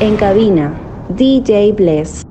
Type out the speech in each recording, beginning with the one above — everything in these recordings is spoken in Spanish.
En cabina, DJ Bless.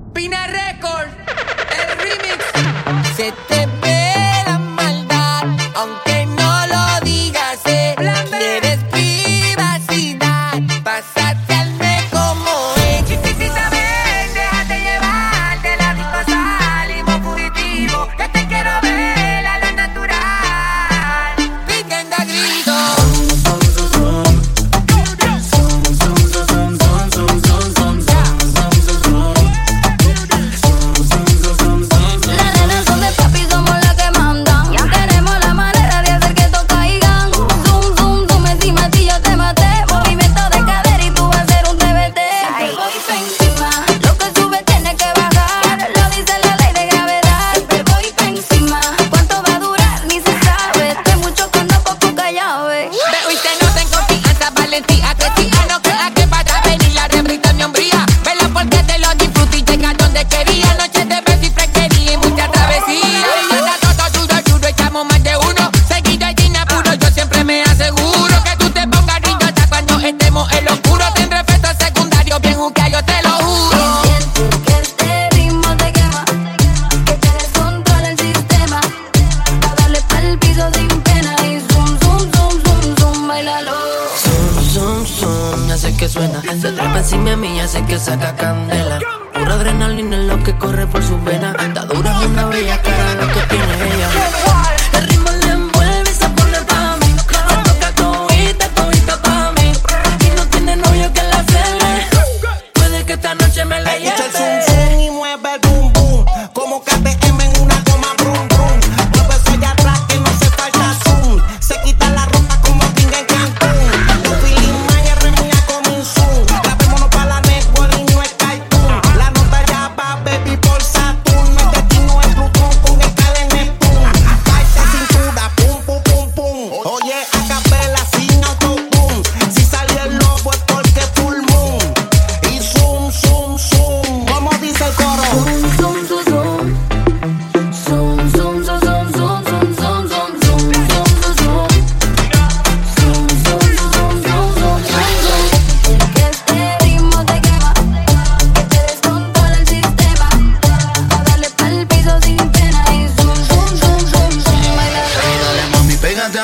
Trepa encima de mí, ya sé que saca candela. Pura adrenalina es lo que corre por sus venas. Está dura es una bella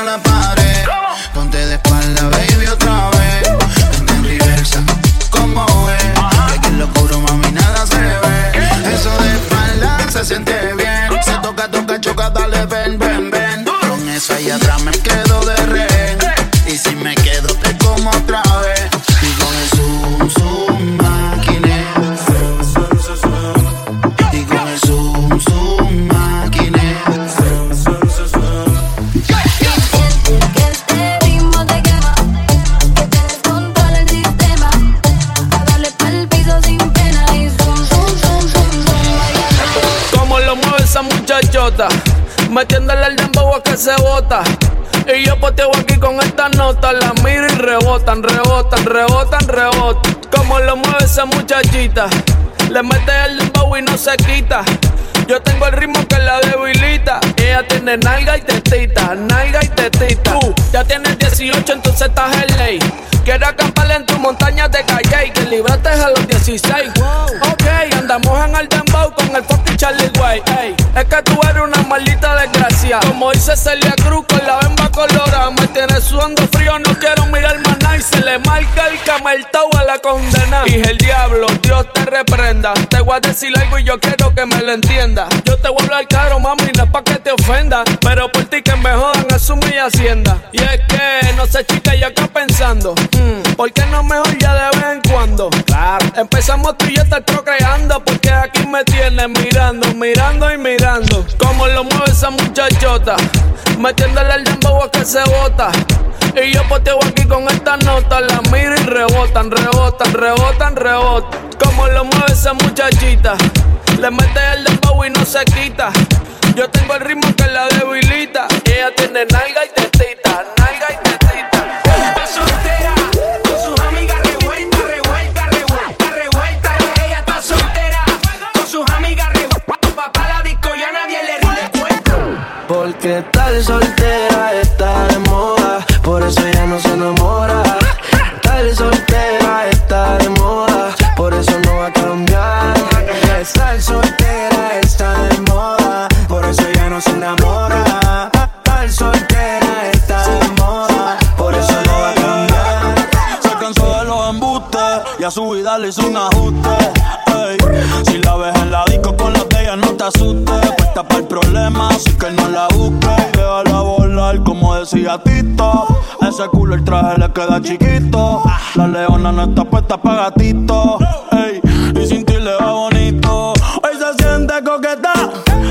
la le mete el dembow y no se quita. Yo tengo el ritmo que la debilita. Ella tiene nalga y tetita, nalga y tetita. Tú ya tienes 18, entonces estás en ley. Quiero acampar en tu montaña de calle y que libraste a los 16. Ok, andamos en el dembow con el fucking Charlie Way. Ey, es que tú eres una maldita desgracia. Como dice Celia Cruz con la le marca el cameltao a la condena. Dije el diablo, Dios te reprenda. Te voy a decir algo y yo quiero que me lo entienda. Yo te voy a hablar caro, mami, no es pa' que te ofenda. Pero por ti que me jodan, asume y hacienda. Y es que, no sé, chica, yo acá pensando. hmm, ¿Por qué no mejor ya de vez en cuando? Claro. Empezamos tú y yo estar procreando. Porque aquí me tienes mirando, mirando y mirando. Como lo mueve esa muchachota. Metiéndole el dembow a que se bota. Y yo poteo aquí con esta nota. La miro y rebotan, rebotan, rebotan, rebotan. Como lo mueve esa muchachita. Le mete el dembow y no se quita. Yo tengo el ritmo que la debilita. Ella tiene nalga y tetita, nalga y tetita. Está soltera, con sus amigas revuelta, revuelta, revuelta, revuelta. Ella está soltera, con sus amigas revuelta. Papá la disco y a nadie le rinde. Porque tal soltera está de moda, por eso ella no se enamora. Ser soltera está de moda, por eso no va a cambiar. Estar soltera está de moda, por eso ya no se enamora. Estar soltera está de moda, por eso no va a cambiar. Se cansó de los embustes y a su vida le hizo un ajuste. Si la ves en la disco con los de ella, no te asustes. Puesta para el problema, así que no la busques. Como decía Tito. Ese culo el traje le queda chiquito. La leona no está puesta para gatito. Ey, y sin ti le va bonito. Hoy se siente coqueta,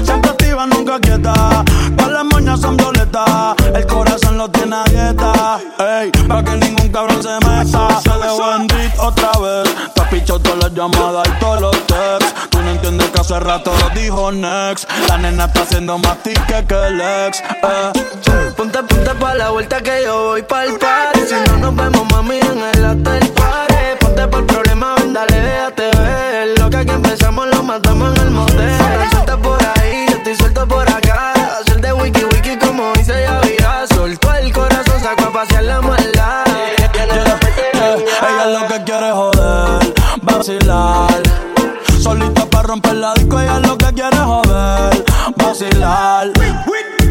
siempre activa, nunca quieta. Con las moñas son violetas, el corazón lo tiene a dieta. Ey, para que ningún cabrón se meta. Se en beat otra vez. Te has pichado todas las llamadas y todos los hace rato lo dijo Next. La nena está haciendo más tique que el ex. Eh. Ponte, ponte pa' la vuelta que yo voy pa'l party Si no nos vemos, mami, en el hotel party Ponte por problema, ven, dale, déjate ver Lo que aquí empezamos lo matamos en el motel Suelta por ahí, yo estoy suelto por acá Hacer de wiki wiki como dice Yavira Soltó el corazón, sacó a pasear la maldad Ella lo que quiere es joder, vacilar. Solita romper la disco, ella lo que quiere joder, vacilar.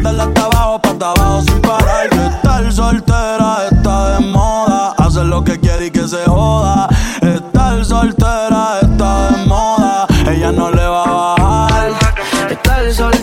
Dale hasta abajo, pa' hasta abajo sin parar. Que estar soltera está de moda. Hacer lo que quiere y que se joda. Estar soltera está de moda. Ella no le va a bajar. Estar soltera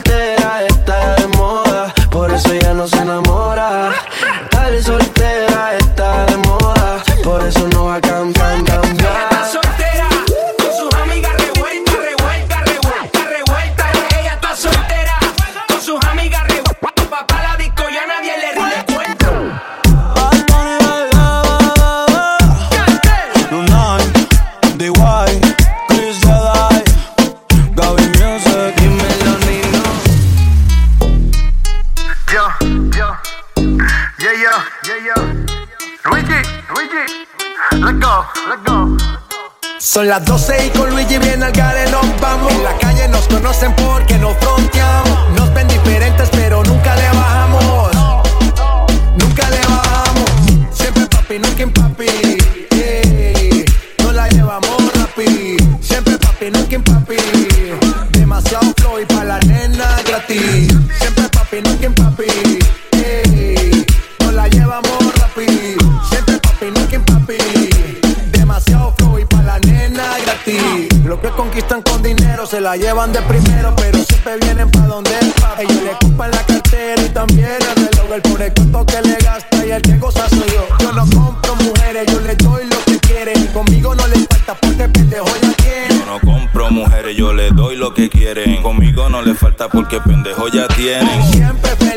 por el cuento que le gasta y el que goza soy yo. Yo no compro mujeres, yo le doy lo que quieren. Y conmigo no le falta porque pendejo ya tiene. Yo no compro mujeres, yo le doy lo que quieren. Conmigo no le falta porque pendejo ya tienen. Siempre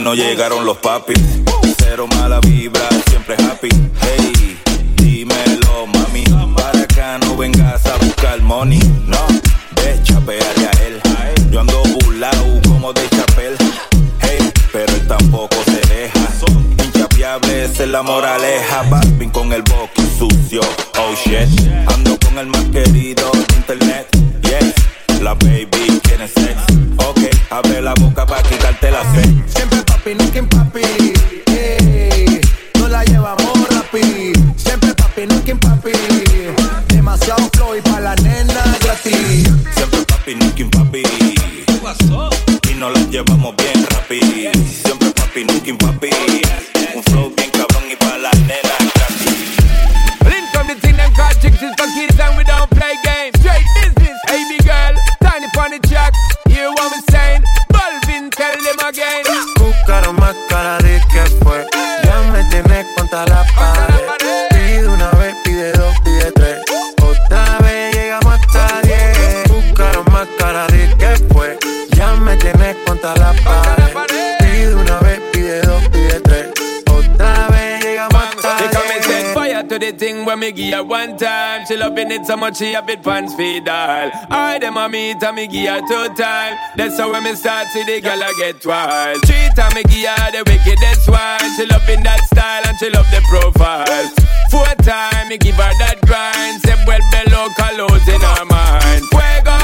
camino, llegaron los papis. So much she have it pants feed all. I them a meet and me give her two time. That's how when me start see the girl I get wild. Three time me give her the wickedest one. She loving that style and she love the profile. Four time me give her that grind. Say well below colors in her mind. Fuego,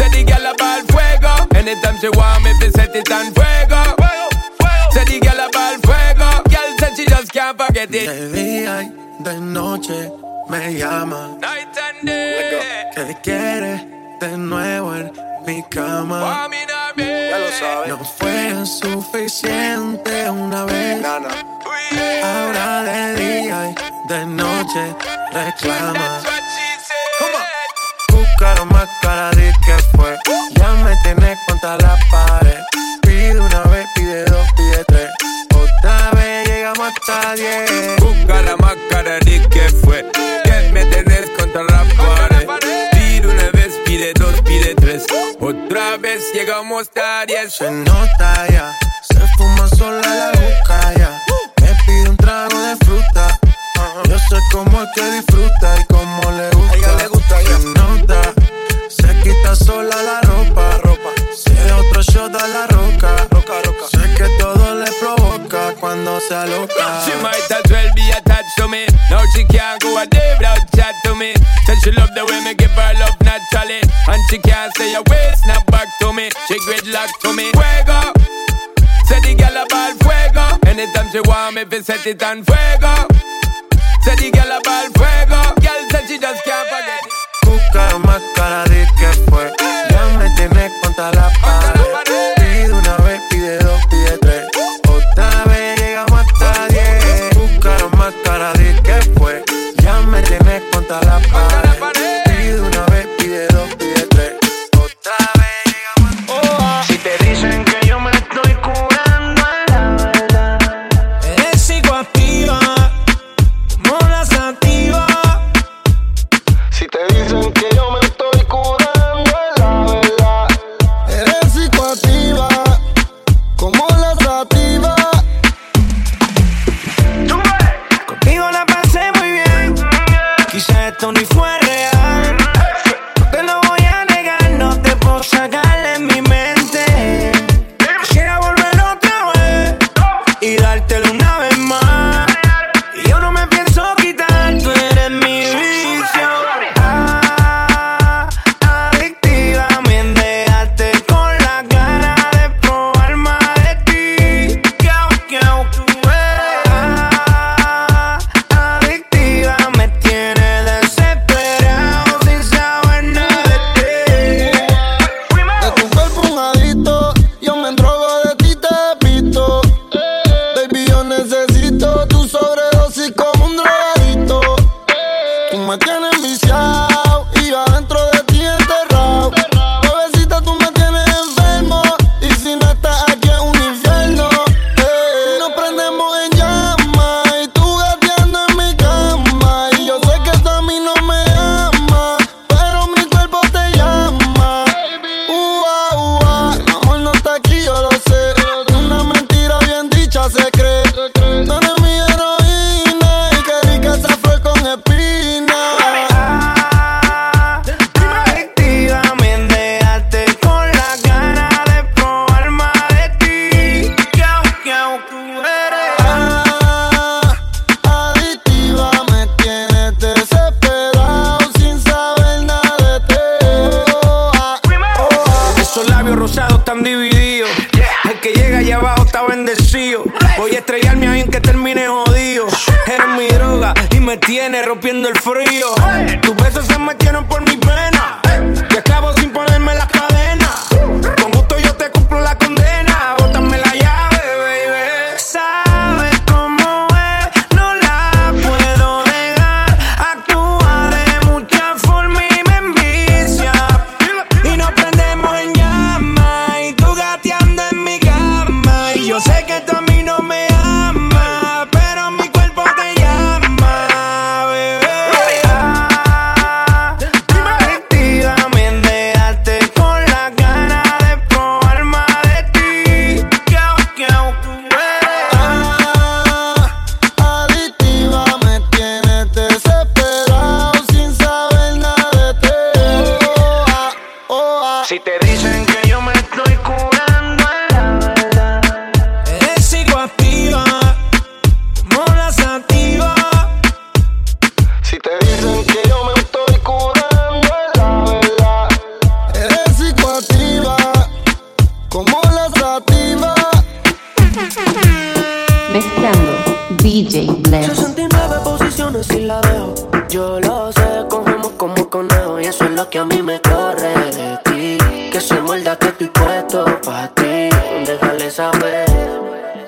say the girl about fuego. Anytime she want me, fi set it on fuego. Say the girl about fuego. Girl said she just can't forget it. De día y de noche me llama. Night and day. Que quiere de nuevo en mi cama. Ya lo sabes. No fue suficiente una vez. Ahora de día y de noche reclama. Buscaron más cara de que fue. Ya me tenés contra la pared. Pide una vez, pide dos, pide tres. Otra vez llegamos hasta diez. Busca la máscara de que fue. Pide dos, pide tres. Otra vez llegamos a diez. Se nota ya, se fuma sola la boca ya. Me pide un trago de fruta. Yo sé cómo es que disfruta y cómo le gusta. le gusta Se nota, se quita sola la ropa. ropa. Otro shot a la roca. Se aloca. She might as well be attached to me. Now she can't go a day without chat to me. Said she love the way me give her love naturally. And she can't say a word, snap back to me. She gridlock to me. Fuego. Say the girl about fuego. Anytime she want me, fi set it on fuego. Say the girl about fuego. Girl said she just can't forget it. Buscaron más cara de que fue. Ya me tienes contra la pared.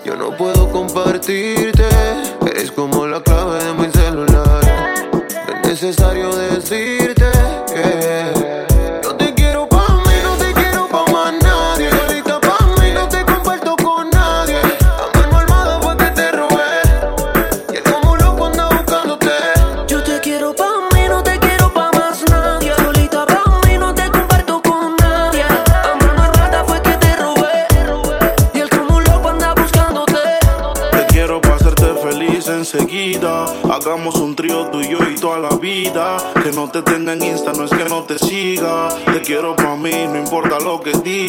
Yo no puedo compartirte, eres como la clave de mi celular. Es necesario importa lo que diga.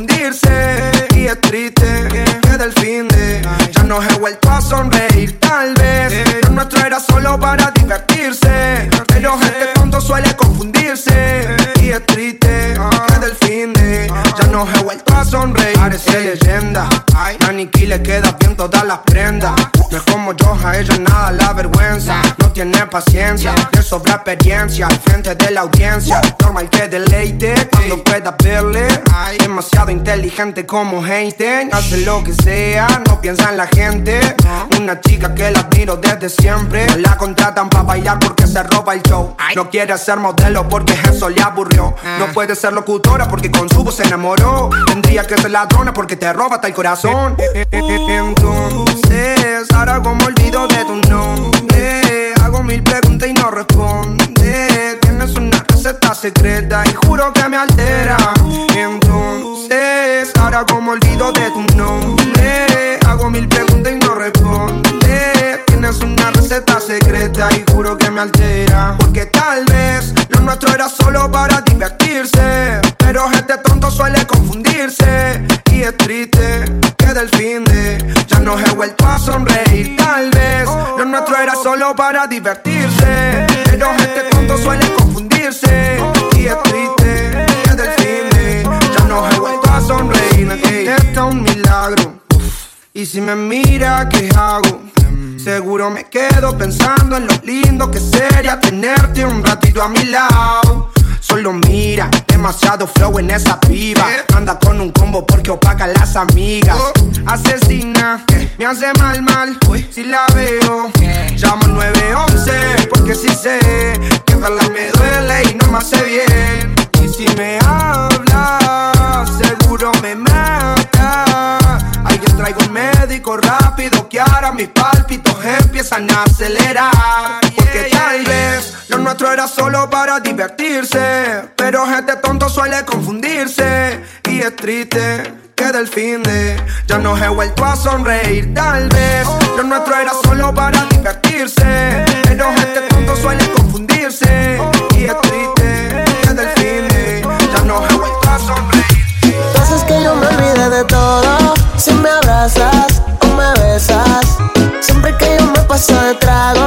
Confundirse. Y es triste paciencia, le sobra experiencia frente de la audiencia. Normal que deleite cuando pueda verle. Demasiado inteligente como Einstein. Hace lo que sea, no piensa en la gente. Una chica que la admiro desde siempre. No la contratan para bailar porque se roba el show. No quiere ser modelo porque eso le aburrió. No puede ser locutora porque con su voz se enamoró. Tendría que ser ladrona porque te roba hasta el corazón. Entonces, ahora como olvido de tu nombre. Hago mil preguntas y no responde. Tienes una receta secreta y juro que me altera. Entonces, ahora como olvido de tu nombre. Hago mil preguntas y no responde. Tienes una receta secreta y juro que me altera. Porque tal vez lo nuestro era solo para divertirse. Pero gente tonto suele confundirse. Y es triste que del fin de ya no he vuelto a sonreír. Tal vez lo nuestro era solo para divertirse. Pero gente tonto suele confundirse. Y es triste que del fin de ya no he vuelto a sonreír. Ey, Está un milagro. Y si me mira, ¿qué hago? Seguro me quedo pensando en lo lindo que sería tenerte un ratito a mi lado. Solo mira, demasiado flow en esa piba. Anda con un combo porque opaca a las amigas. Asesina, me hace mal, mal. Si la veo, llamo 911. Porque si sé que verla me duele y no me hace bien. Y si me habla, seguro me mata. Alguien traigo un médico rápido que ahora mis pálpitos empiezan a acelerar. Porque tal vez lo nuestro era solo para divertirse. Pero gente tonto suele confundirse. Y es triste que del fin de ya no he vuelto a sonreír. Tal vez lo nuestro era solo para divertirse. Pero gente tonto suele confundirse. Y es triste que del fin de ya no he vuelto a sonreír. Haces que yo me olvide de todo Si me abrazas o me besas Siempre que yo me paso de trago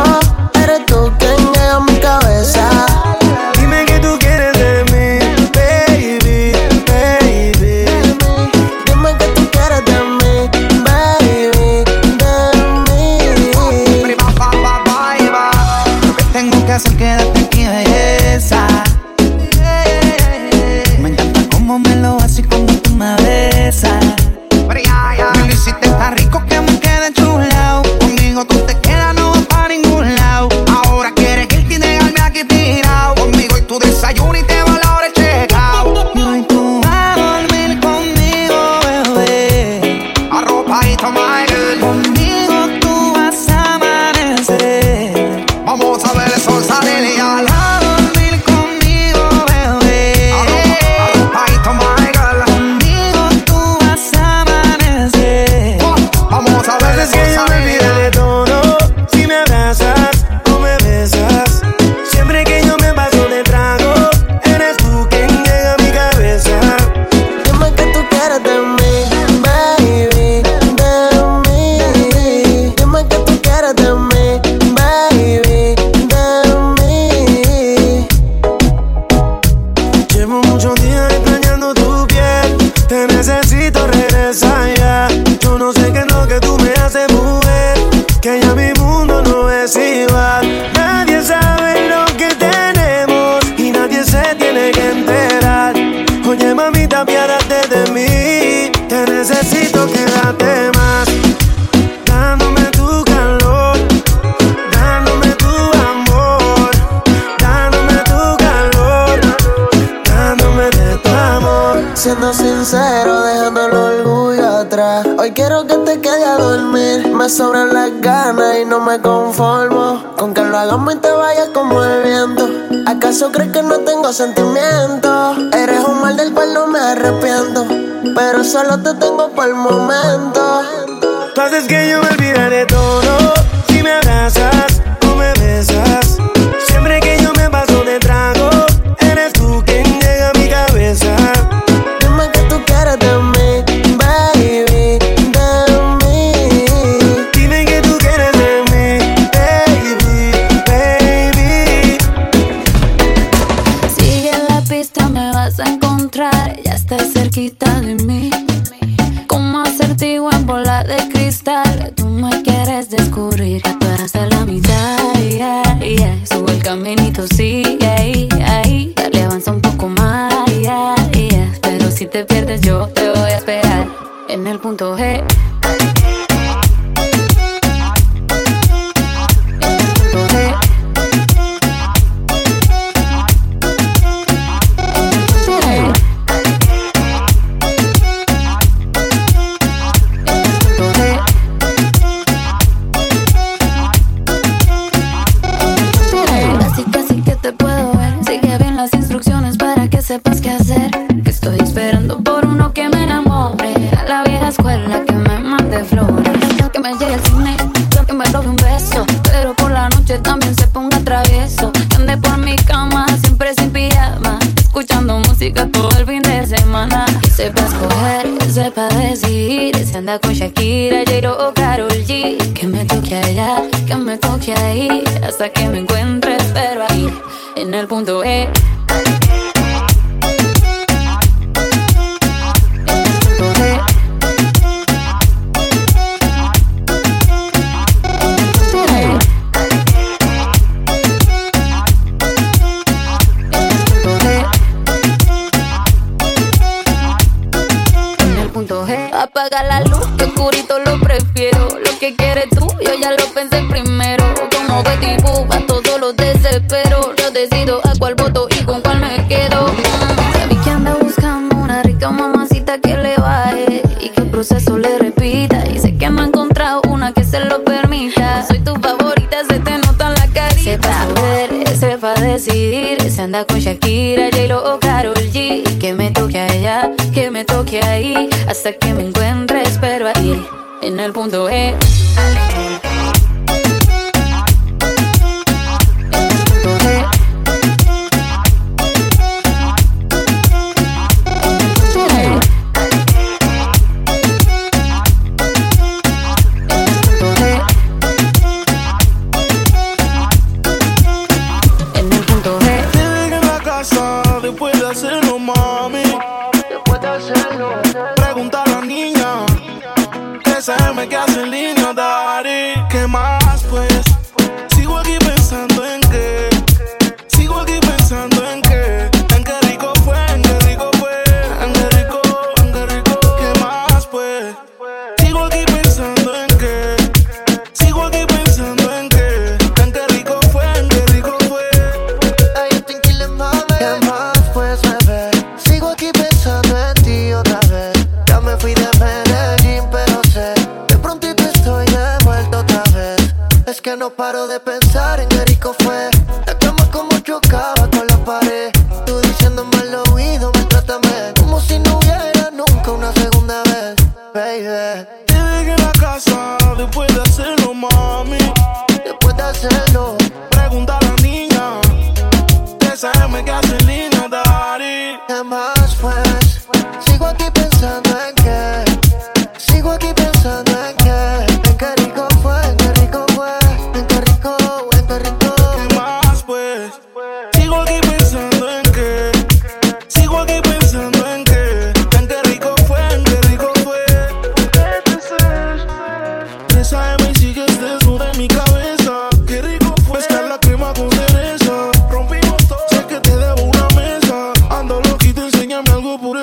Muchos días extrañando tu piel. Te necesito, regresa ya. Yo no sé qué es lo que tú me haces, mujer. Que ya mi mundo no es igual. Nadie sabe lo que tenemos y nadie se tiene que enterar. Oye, mamita, piárate de mí. Te necesito, quédate. me sobran las ganas y no me conformo con que lo hagamos y te vayas como el viento. ¿Acaso crees que no tengo sentimientos? Eres un mal del cual no me arrepiento, pero solo te tengo por el momento. Tú haces que yo me olvidaré todo. estar. Tú me quieres descubrir que tú eres de la mitad. Yeah, yeah. Subo el caminito, sí, ahí, ahí. Dale, avanza un poco más. Pero si te pierdes, yo te voy a esperar en el punto G. anda con Shakira, Jairo o Karol G. Que me toque allá, que me toque ahí, hasta que me que it.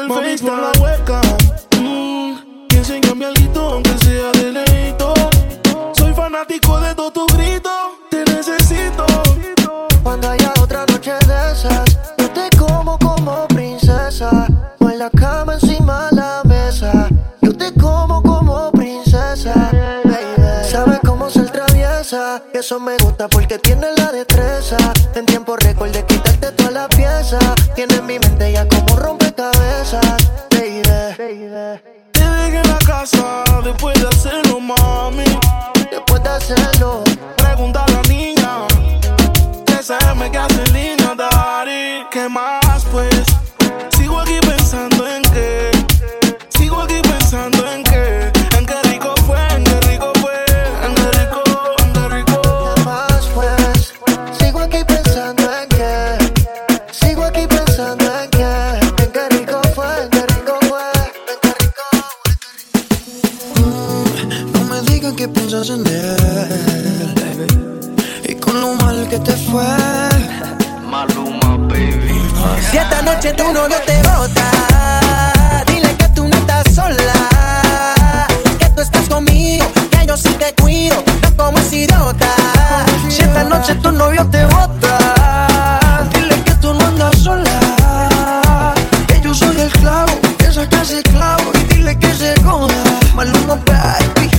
del Mami, face la hueca. Mm, piensa en cambiar aunque sea de leito. Soy fanático de todos tus gritos. Eso me gusta porque tiene la destreza. En tiempo récord de quitarte toda la pieza. Tiene en mi mente ya como rompecabezas. Baby, Te dejé en la casa después de hacerlo, mami. Después de hacerlo, pregunta a la niña. SM que hace en noche tu novio te bota, dile que tú no estás sola. Que tú estás conmigo, que yo sí te cuido, no como ese idiota. Si esta noche tu novio te bota, dile que tú no andas sola. Que yo soy el clavo, que sacas el clavo y dile que se joda. Maluma, baby.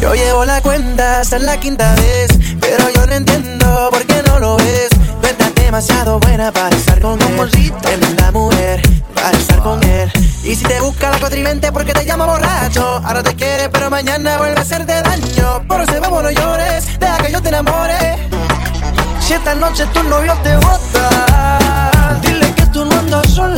Yo llevo la cuenta hasta la quinta vez, ahora te quiere, pero mañana vuelve a hacerte daño. Por ese bobo no llores, deja que yo te enamore. Si esta noche tu novio te bota, dile que tú no andas sola.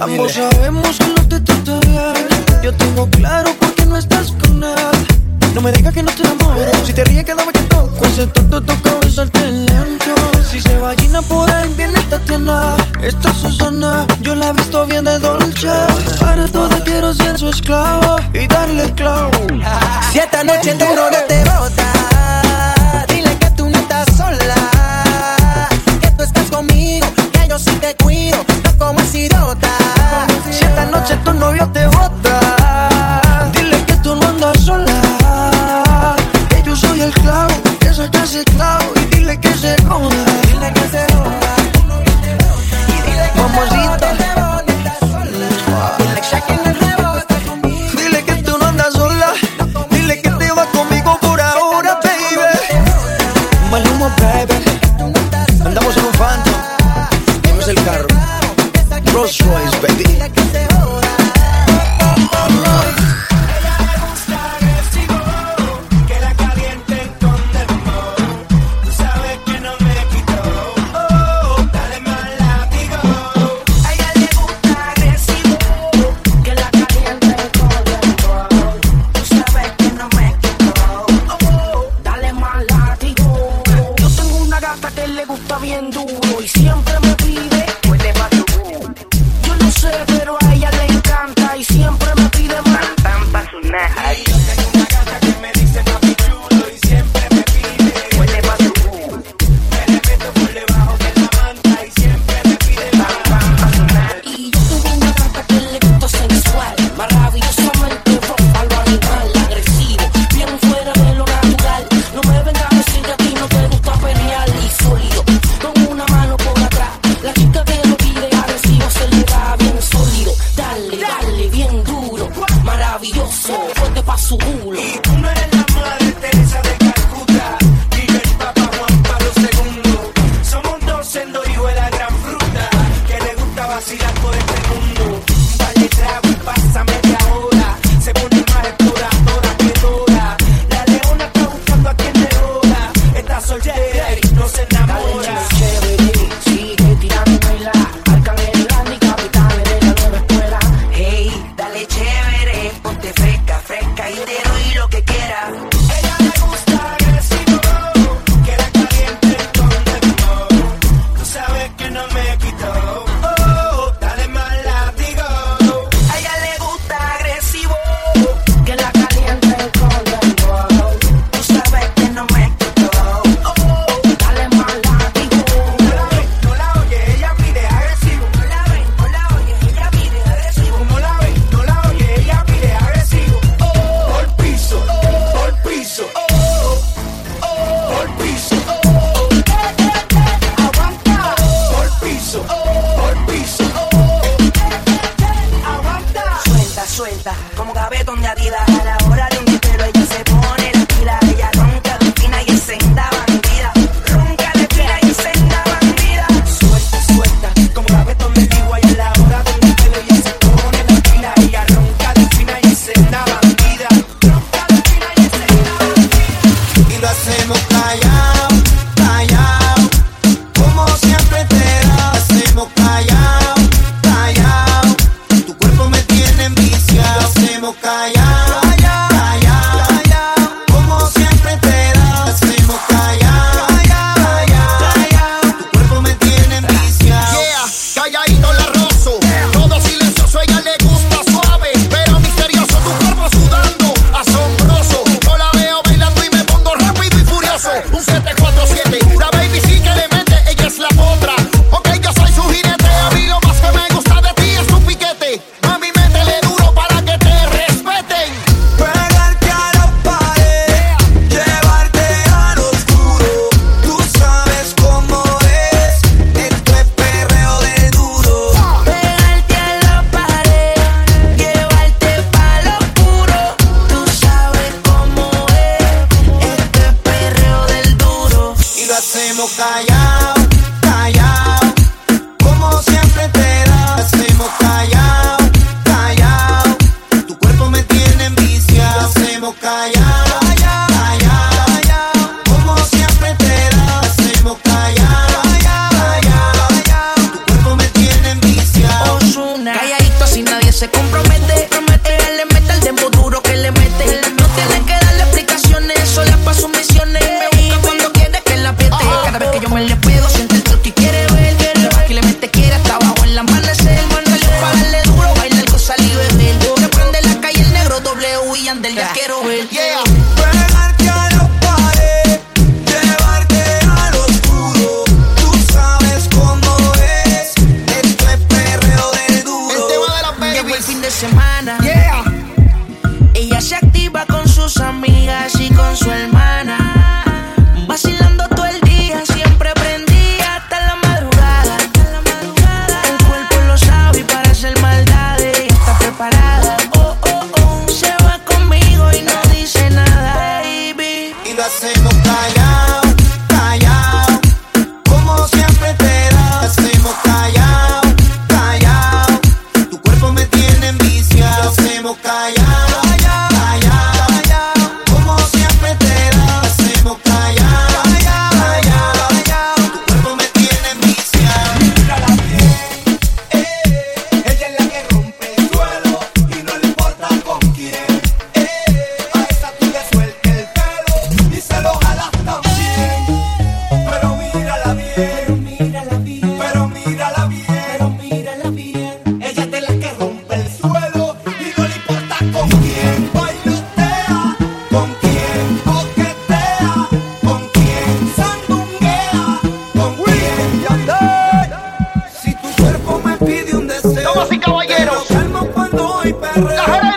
Ambos sabemos que no te trata bien. Yo tengo claro por qué no estás con él. No me digas que no te enamoro. Si te ríes, quédame que toco. Ese tonto toca besarte lento. Si se vagina por ahí, viene Tatiana. Esta Susana, yo la he visto bien de dolce. Para todo quiero ser su esclavo y darle el clavo. Si esta noche tu novio te bota, dile que tú no estás sola. Que tú estás conmigo, que yo sí te cuido, no como idiota. Noche tu novio te bota, 747, perreo.